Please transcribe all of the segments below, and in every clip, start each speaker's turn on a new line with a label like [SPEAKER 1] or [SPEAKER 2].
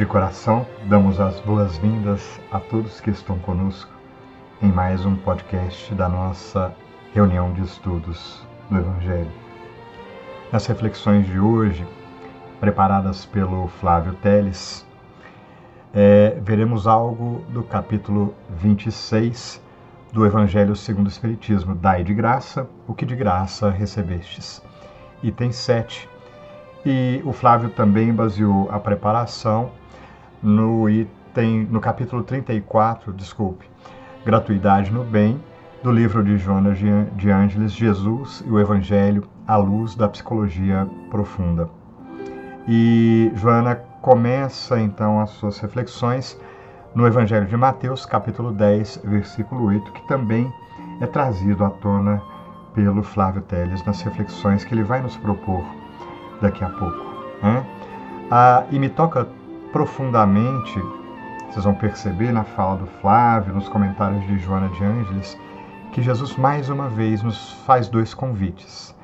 [SPEAKER 1] De coração, damos as boas-vindas a todos que estão conosco em mais um podcast da nossa reunião de estudos do Evangelho. Nas reflexões de hoje, preparadas pelo Flávio Teles, é, veremos algo do capítulo 26 do Evangelho segundo o Espiritismo. Dai de graça o que de graça recebestes. Item 7. E o Flávio também baseou a preparação no item, no capítulo 34, desculpe, gratuidade no bem, do livro de Jonas de Ângeles, Jesus e o Evangelho à luz da psicologia profunda. E Joana começa então as suas reflexões no Evangelho de Mateus, capítulo 10, versículo 8, que também é trazido à tona pelo Flávio Teles nas reflexões que ele vai nos propor daqui a pouco. Né? Ah, e me toca profundamente, vocês vão perceber na fala do Flávio, nos comentários de Joana de Ângeles, que Jesus mais uma vez nos faz dois convites.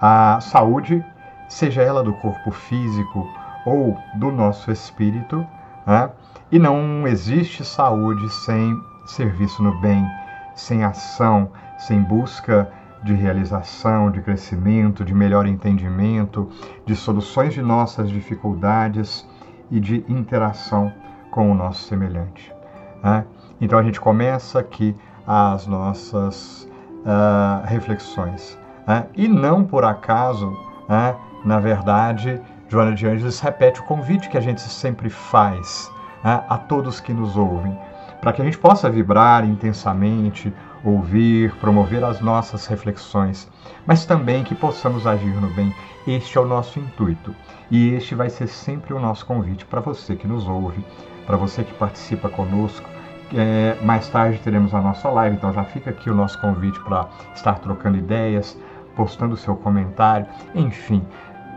[SPEAKER 1] A saúde, seja ela do corpo físico ou do nosso espírito, né? e não existe saúde sem serviço no bem, sem ação, sem busca de realização, de crescimento, de melhor entendimento, de soluções de nossas dificuldades e de interação com o nosso semelhante. Né? Então a gente começa aqui as nossas uh, reflexões. Né? E não por acaso, né? na verdade, Joana de Angeles repete o convite que a gente sempre faz né? a todos que nos ouvem, para que a gente possa vibrar intensamente, ouvir, promover as nossas reflexões, mas também que possamos agir no bem. Este é o nosso intuito. E este vai ser sempre o nosso convite para você que nos ouve, para você que participa conosco. É, mais tarde teremos a nossa live, então já fica aqui o nosso convite para estar trocando ideias, postando seu comentário, enfim,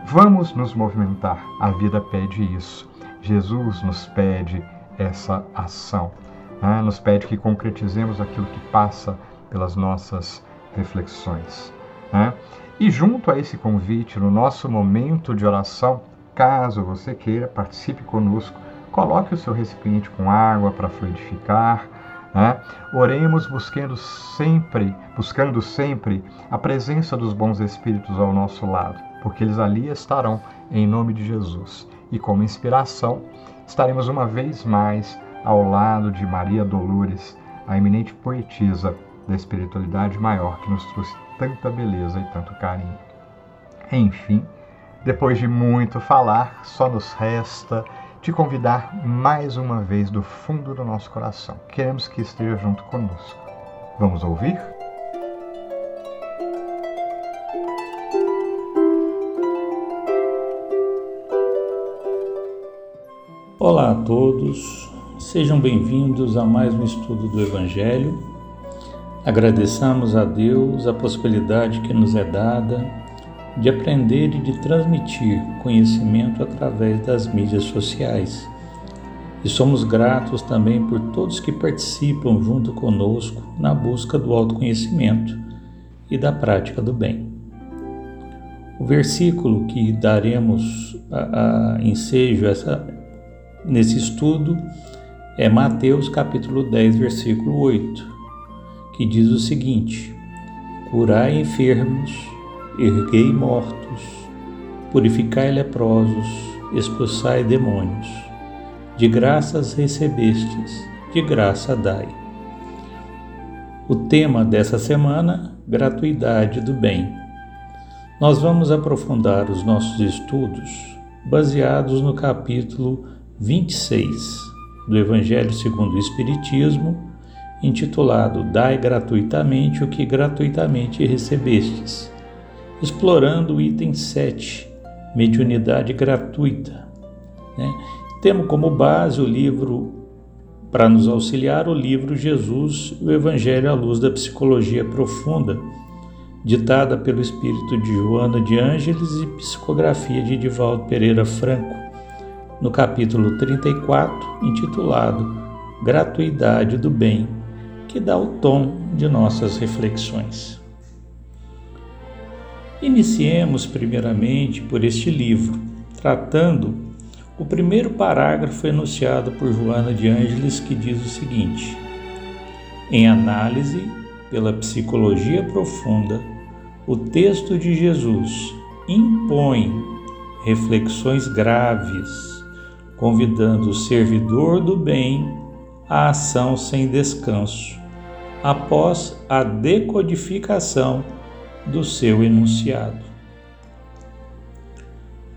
[SPEAKER 1] vamos nos movimentar. A vida pede isso. Jesus nos pede essa ação, né? nos pede que concretizemos aquilo que passa pelas nossas reflexões. Né? E junto a esse convite, no nosso momento de oração, caso você queira, participe conosco, coloque o seu recipiente com água para fluidificar. Né? Oremos buscando sempre, buscando sempre a presença dos bons espíritos ao nosso lado, porque eles ali estarão em nome de Jesus. E como inspiração, estaremos uma vez mais ao lado de Maria Dolores, a eminente poetisa da espiritualidade maior que nos trouxe tanta beleza e tanto carinho. Enfim, depois de muito falar, só nos resta te convidar mais uma vez do fundo do nosso coração. Queremos que esteja junto conosco. Vamos ouvir?
[SPEAKER 2] Olá a todos, sejam bem-vindos a mais um estudo do Evangelho Agradeçamos a Deus a possibilidade que nos é dada de aprender e de transmitir conhecimento através das mídias sociais. E somos gratos também por todos que participam junto conosco na busca do autoconhecimento e da prática do bem. O versículo que daremos a, a ensejo essa, nesse estudo é Mateus capítulo 10, versículo 8 que diz o seguinte: Curai enfermos, erguei mortos, purificai leprosos, expulsai demônios. De graças recebestes, de graça dai. O tema dessa semana: gratuidade do bem. Nós vamos aprofundar os nossos estudos baseados no capítulo 26 do Evangelho segundo o Espiritismo intitulado Dai gratuitamente o que gratuitamente recebestes, explorando o item 7, mediunidade gratuita. Né? Temos como base o livro, para nos auxiliar, o livro Jesus o Evangelho à luz da psicologia profunda, ditada pelo espírito de Joana de Ângeles e psicografia de Divaldo Pereira Franco, no capítulo 34, intitulado Gratuidade do Bem que dá o tom de nossas reflexões. Iniciemos primeiramente por este livro, tratando O primeiro parágrafo enunciado por Joana de Ângeles que diz o seguinte: Em análise pela psicologia profunda, o texto de Jesus impõe reflexões graves, convidando o servidor do bem à ação sem descanso, após a decodificação do seu enunciado.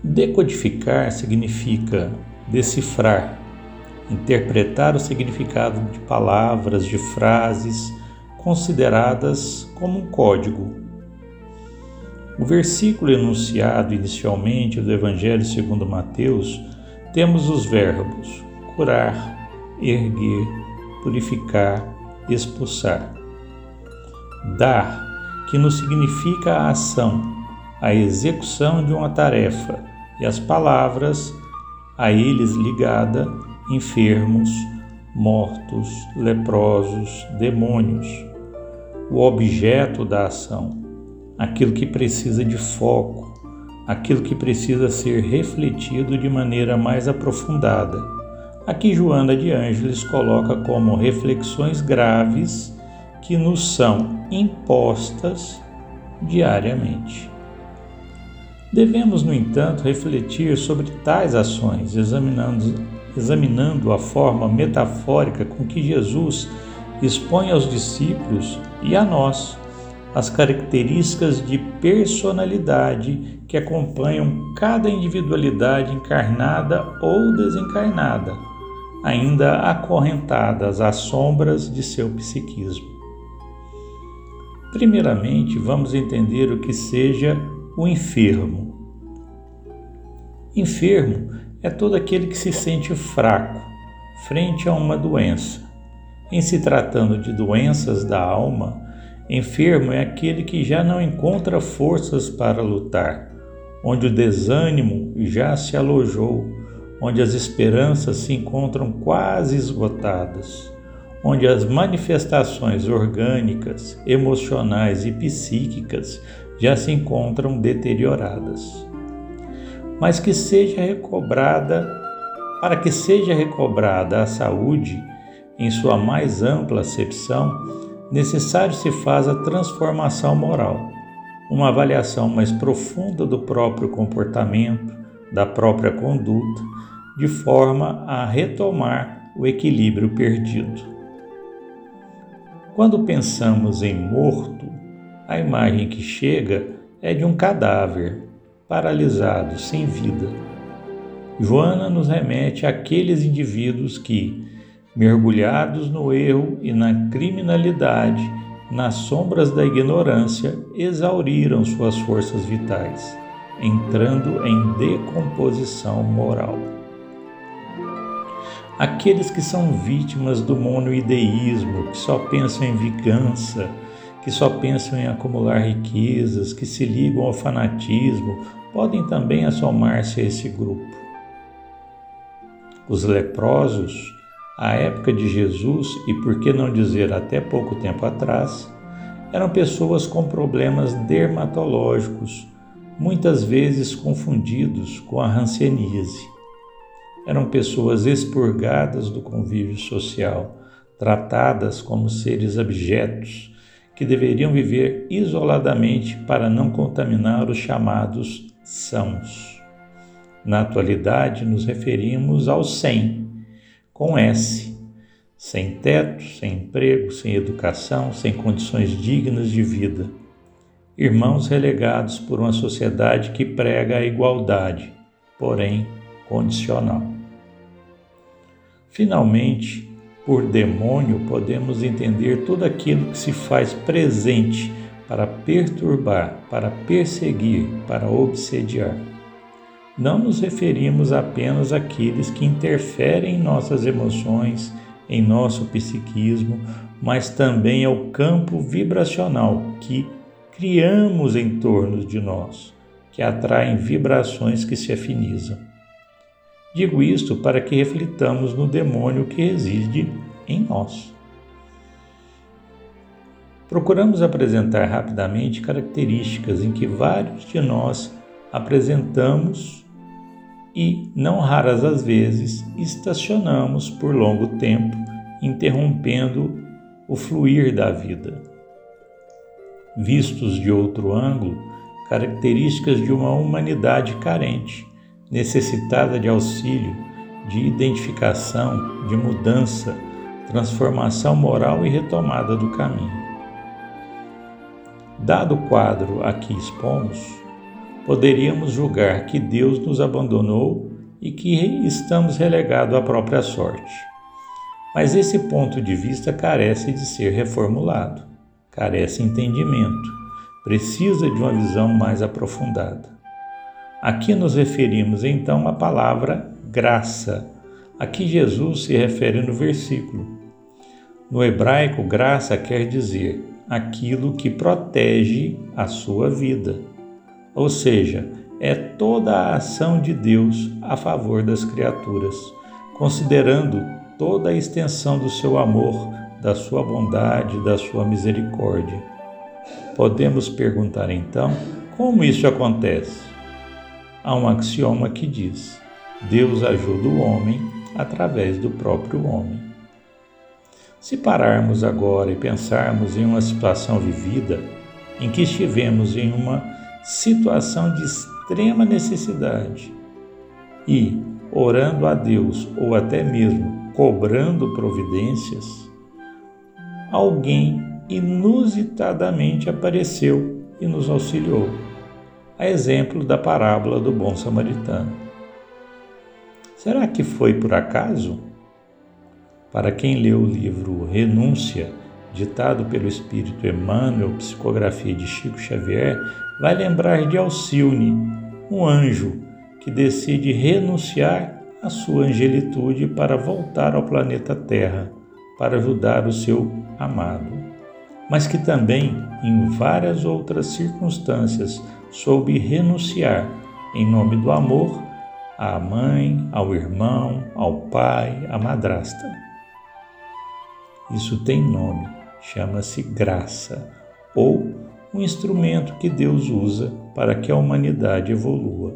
[SPEAKER 2] Decodificar significa decifrar, interpretar o significado de palavras, de frases consideradas como um código. O versículo enunciado inicialmente do Evangelho segundo Mateus temos os verbos curar, erguer, purificar, expulsar. Dar, que não significa a ação, a execução de uma tarefa, e as palavras a eles ligada, enfermos, mortos, leprosos, demônios. O objeto da ação, aquilo que precisa de foco, aquilo que precisa ser refletido de maneira mais aprofundada. Aqui Joana de Ângeles coloca como reflexões graves que nos são impostas diariamente. Devemos, no entanto, refletir sobre tais ações, examinando, examinando a forma metafórica com que Jesus expõe aos discípulos e a nós as características de personalidade que acompanham cada individualidade encarnada ou desencarnada, ainda acorrentadas às sombras de seu psiquismo. Primeiramente, vamos entender o que seja o enfermo. Enfermo é todo aquele que se sente fraco frente a uma doença. Em se tratando de doenças da alma, enfermo é aquele que já não encontra forças para lutar, onde o desânimo já se alojou, onde as esperanças se encontram quase esgotadas, onde as manifestações orgânicas, emocionais e psíquicas já se encontram deterioradas. Mas que seja recobrada, para que seja recobrada a saúde em sua mais ampla acepção, necessário se faz a transformação moral, uma avaliação mais profunda do próprio comportamento, da própria conduta, de forma a retomar o equilíbrio perdido. Quando pensamos em morto, a imagem que chega é de um cadáver, paralisado, sem vida. Joana nos remete àqueles indivíduos que, mergulhados no erro e na criminalidade, nas sombras da ignorância, exauriram suas forças vitais, entrando em decomposição moral. Aqueles que são vítimas do monoideísmo, que só pensam em vingança, que só pensam em acumular riquezas, que se ligam ao fanatismo, podem também assomar-se a esse grupo. Os leprosos, à época de Jesus e por que não dizer até pouco tempo atrás, eram pessoas com problemas dermatológicos, muitas vezes confundidos com a hanseníase. Eram pessoas expurgadas do convívio social, tratadas como seres abjetos, que deveriam viver isoladamente para não contaminar os chamados sãos. Na atualidade, nos referimos aos sem, com S, sem teto, sem emprego, sem educação, sem condições dignas de vida. Irmãos relegados por uma sociedade que prega a igualdade, porém condicional. Finalmente, por demônio, podemos entender tudo aquilo que se faz presente para perturbar, para perseguir, para obsediar. Não nos referimos apenas àqueles que interferem em nossas emoções, em nosso psiquismo, mas também ao campo vibracional que criamos em torno de nós, que atraem vibrações que se afinizam. Digo isto para que reflitamos no demônio que reside em nós. Procuramos apresentar rapidamente características em que vários de nós apresentamos e, não raras as vezes, estacionamos por longo tempo, interrompendo o fluir da vida. Vistos de outro ângulo, características de uma humanidade carente, necessitada de auxílio, de identificação, de mudança, transformação moral e retomada do caminho. Dado o quadro a que expomos, poderíamos julgar que Deus nos abandonou e que estamos relegados à própria sorte. Mas esse ponto de vista carece de ser reformulado, carece entendimento, precisa de uma visão mais aprofundada. Aqui nos referimos então à palavra graça, a que Jesus se refere no versículo. No hebraico, graça quer dizer aquilo que protege a sua vida, ou seja, é toda a ação de Deus a favor das criaturas, considerando toda a extensão do seu amor, da sua bondade, da sua misericórdia. Podemos perguntar então como isso acontece? há um axioma que diz: Deus ajuda o homem através do próprio homem. Se pararmos agora e pensarmos em uma situação vivida em que estivemos em uma situação de extrema necessidade e orando a Deus ou até mesmo cobrando providências, alguém inusitadamente apareceu e nos auxiliou a exemplo da parábola do bom samaritano. Será que foi por acaso? Para quem leu o livro Renúncia, ditado pelo espírito Emmanuel, psicografia de Chico Xavier, vai lembrar de Alcione, um anjo que decide renunciar à sua angelitude para voltar ao planeta Terra para ajudar o seu amado, mas que também, em várias outras circunstâncias, soube renunciar em nome do amor à mãe, ao irmão, ao pai, à madrasta. Isso tem nome, chama-se graça, ou um instrumento que Deus usa para que a humanidade evolua.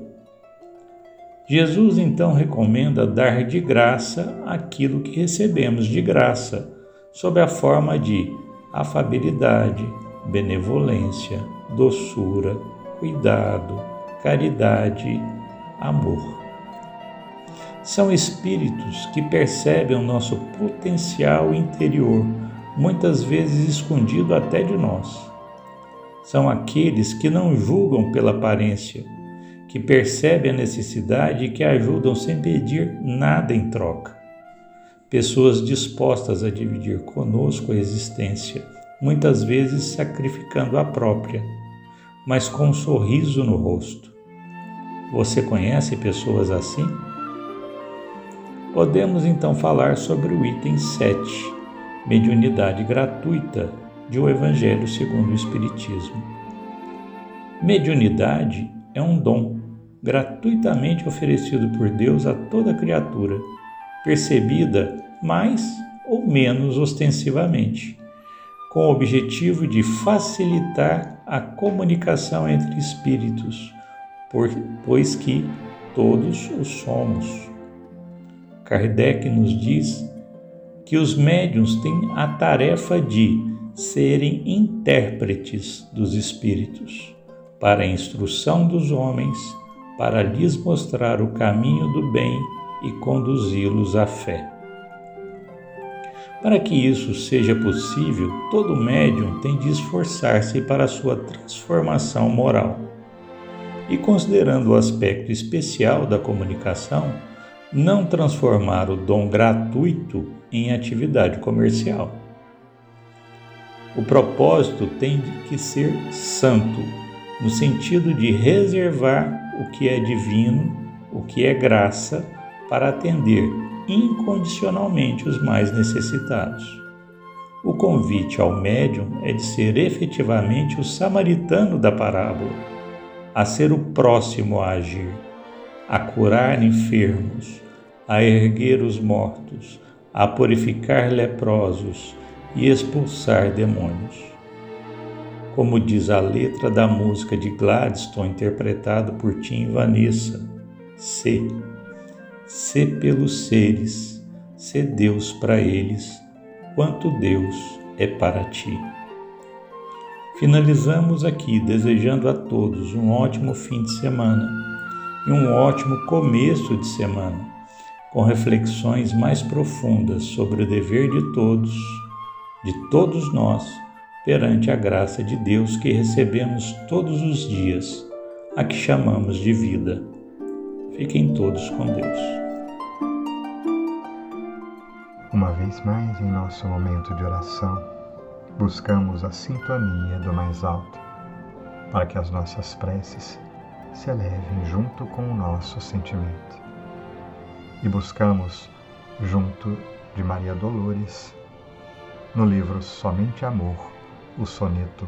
[SPEAKER 2] Jesus então recomenda dar de graça aquilo que recebemos de graça, sob a forma de afabilidade, benevolência, doçura, cuidado, caridade, amor. São espíritos que percebem o nosso potencial interior, muitas vezes escondido até de nós. São aqueles que não julgam pela aparência, que percebem a necessidade e que ajudam sem pedir nada em troca. Pessoas dispostas a dividir conosco a existência, muitas vezes sacrificando a própria mas com um sorriso no rosto. Você conhece pessoas assim? Podemos então falar sobre o item 7, mediunidade gratuita de O Evangelho segundo o Espiritismo. Mediunidade é um dom gratuitamente oferecido por Deus a toda criatura, percebida mais ou menos ostensivamente com o objetivo de facilitar a comunicação entre espíritos, pois que todos o somos. Kardec nos diz que os médiuns têm a tarefa de serem intérpretes dos espíritos para a instrução dos homens, para lhes mostrar o caminho do bem e conduzi-los à fé. Para que isso seja possível, todo médium tem de esforçar-se para sua transformação moral. E considerando o aspecto especial da comunicação, não transformar o dom gratuito em atividade comercial. O propósito tem que ser santo, no sentido de reservar o que é divino, o que é graça, para atender incondicionalmente os mais necessitados. O convite ao médium é de ser efetivamente o samaritano da parábola, a ser o próximo a agir, a curar enfermos, a erguer os mortos, a purificar leprosos e expulsar demônios. Como diz a letra da música de Gladstone interpretada por Tim Vanessa, Sê. Sê pelos seres, sê Deus para eles, quanto Deus é para ti. Finalizamos aqui desejando a todos um ótimo fim de semana e um ótimo começo de semana, com reflexões mais profundas sobre o dever de todos, de todos nós, perante a graça de Deus que recebemos todos os dias, a que chamamos de vida. Fiquem todos com Deus.
[SPEAKER 1] Uma vez mais em nosso momento de oração, buscamos a sintonia do mais alto, para que as nossas preces se elevem junto com o nosso sentimento. E buscamos, junto de Maria Dolores, no livro Somente Amor, o soneto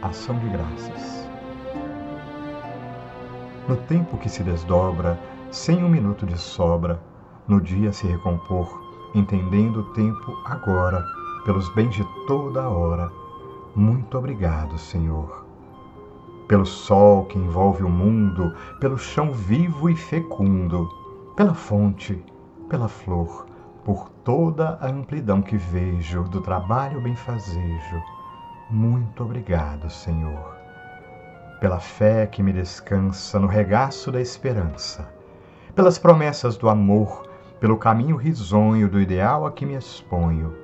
[SPEAKER 1] Ação de Graças. No tempo que se desdobra, sem um minuto de sobra, no dia se recompor, entendendo o tempo agora, pelos bens de toda a hora. Muito obrigado, Senhor. Pelo sol que envolve o mundo, pelo chão vivo e fecundo, pela fonte, pela flor, por toda a amplidão que vejo do trabalho benfazejo. Muito obrigado, Senhor. Pela fé que me descansa no regaço da esperança, pelas promessas do amor, pelo caminho risonho do ideal a que me exponho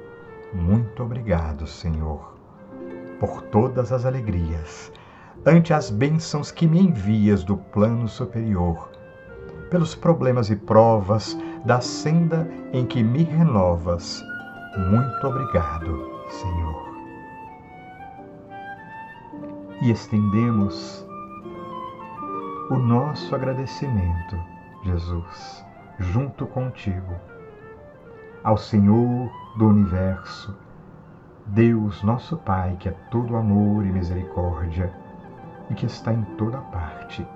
[SPEAKER 1] muito obrigado, Senhor, por todas as alegrias, ante as bênçãos que me envias do plano superior, pelos problemas e provas da senda em que me renovas. Muito obrigado, Senhor. E estendemos o nosso agradecimento, Jesus, junto contigo, ao Senhor do universo, Deus nosso Pai, que é todo amor e misericórdia e que está em toda parte.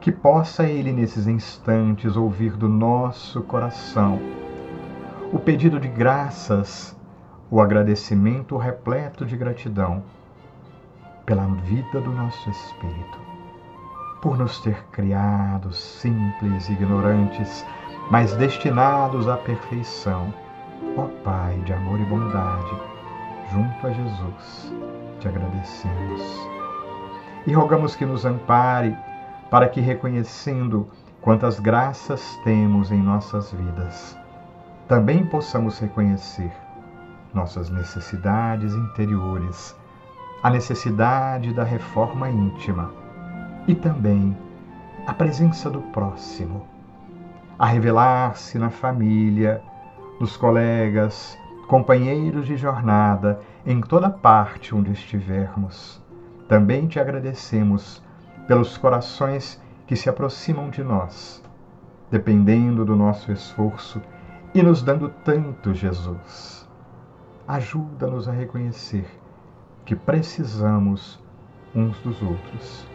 [SPEAKER 1] Que possa Ele, nesses instantes, ouvir do nosso coração o pedido de graças, o agradecimento repleto de gratidão pela vida do nosso espírito, por nos ter criado simples e ignorantes, mas destinados à perfeição Ó Pai de amor e bondade, junto a Jesus, te agradecemos. E rogamos que nos ampare, para que, reconhecendo quantas graças temos em nossas vidas, também possamos reconhecer nossas necessidades interiores, a necessidade da reforma íntima e também a presença do próximo, a revelar-se na família, dos colegas, companheiros de jornada, em toda parte onde estivermos. Também te agradecemos pelos corações que se aproximam de nós, dependendo do nosso esforço e nos dando tanto, Jesus. Ajuda-nos a reconhecer que precisamos uns dos outros,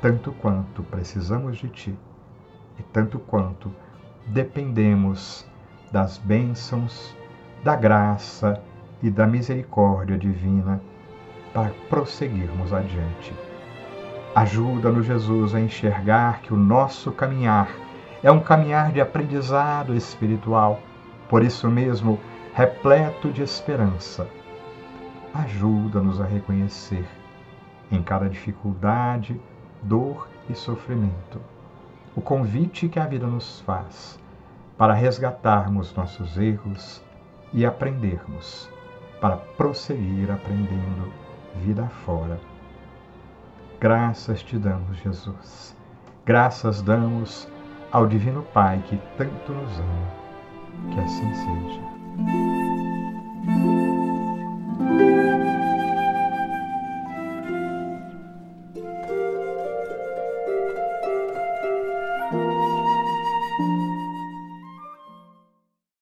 [SPEAKER 1] tanto quanto precisamos de Ti e tanto quanto dependemos das bênçãos, da graça e da misericórdia divina para prosseguirmos adiante. Ajuda-nos, Jesus, a enxergar que o nosso caminhar é um caminhar de aprendizado espiritual, por isso mesmo repleto de esperança. Ajuda-nos a reconhecer em cada dificuldade, dor e sofrimento o convite que a vida nos faz para resgatarmos nossos erros e aprendermos, para prosseguir aprendendo vida fora. Graças te damos, Jesus. Graças damos ao Divino Pai que tanto nos ama. Que assim seja.